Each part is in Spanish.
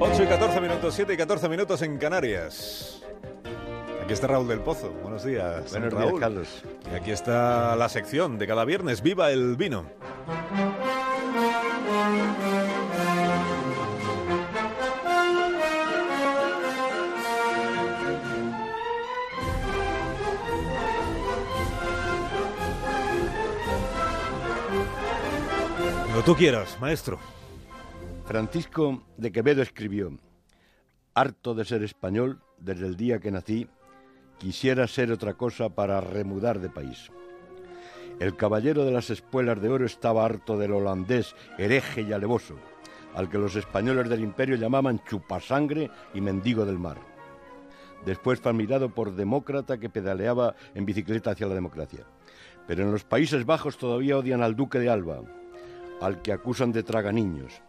8 y 14 minutos, 7 y 14 minutos en Canarias. Aquí está Raúl del Pozo. Buenos días. Buenos Raúl. días, Carlos. Y aquí está la sección de cada viernes. ¡Viva el vino! Lo tú quieras, maestro. Francisco de Quevedo escribió, harto de ser español, desde el día que nací, quisiera ser otra cosa para remudar de país. El caballero de las espuelas de oro estaba harto del holandés hereje y alevoso, al que los españoles del imperio llamaban chupasangre y mendigo del mar. Después fue admirado por demócrata que pedaleaba en bicicleta hacia la democracia. Pero en los Países Bajos todavía odian al duque de Alba, al que acusan de traganiños.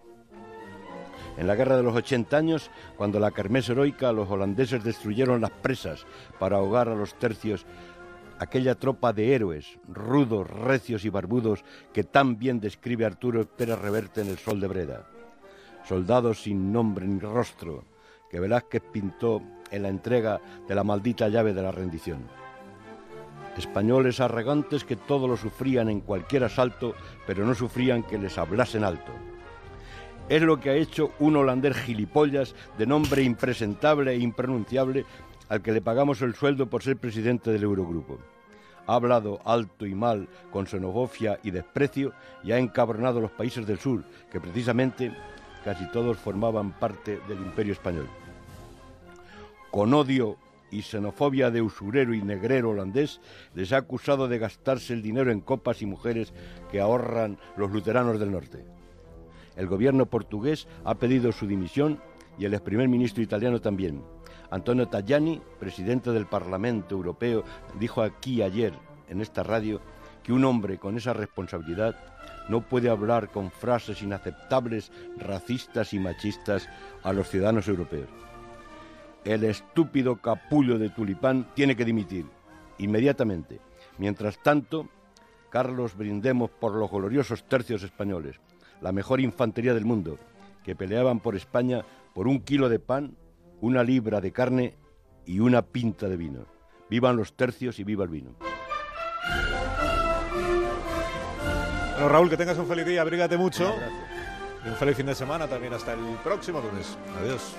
En la guerra de los 80 años, cuando la kermés heroica, los holandeses destruyeron las presas para ahogar a los tercios, aquella tropa de héroes, rudos, recios y barbudos que tan bien describe Arturo Pérez Reverte en El Sol de Breda. Soldados sin nombre ni rostro, que Velázquez pintó en la entrega de la maldita llave de la rendición. Españoles arrogantes que todo lo sufrían en cualquier asalto, pero no sufrían que les hablasen alto. Es lo que ha hecho un holandés gilipollas de nombre impresentable e impronunciable al que le pagamos el sueldo por ser presidente del Eurogrupo. Ha hablado alto y mal, con xenofobia y desprecio, y ha encabronado a los países del sur, que precisamente casi todos formaban parte del imperio español. Con odio y xenofobia de usurero y negrero holandés, les ha acusado de gastarse el dinero en copas y mujeres que ahorran los luteranos del norte. El gobierno portugués ha pedido su dimisión y el ex primer ministro italiano también. Antonio Tajani, presidente del Parlamento Europeo, dijo aquí ayer en esta radio que un hombre con esa responsabilidad no puede hablar con frases inaceptables, racistas y machistas a los ciudadanos europeos. El estúpido capullo de Tulipán tiene que dimitir inmediatamente. Mientras tanto, Carlos, brindemos por los gloriosos tercios españoles, la mejor infantería del mundo, que peleaban por España por un kilo de pan, una libra de carne y una pinta de vino. Vivan los tercios y viva el vino. Bueno, Raúl, que tengas un feliz día, abrígate mucho. Y un feliz fin de semana también hasta el próximo lunes. Adiós.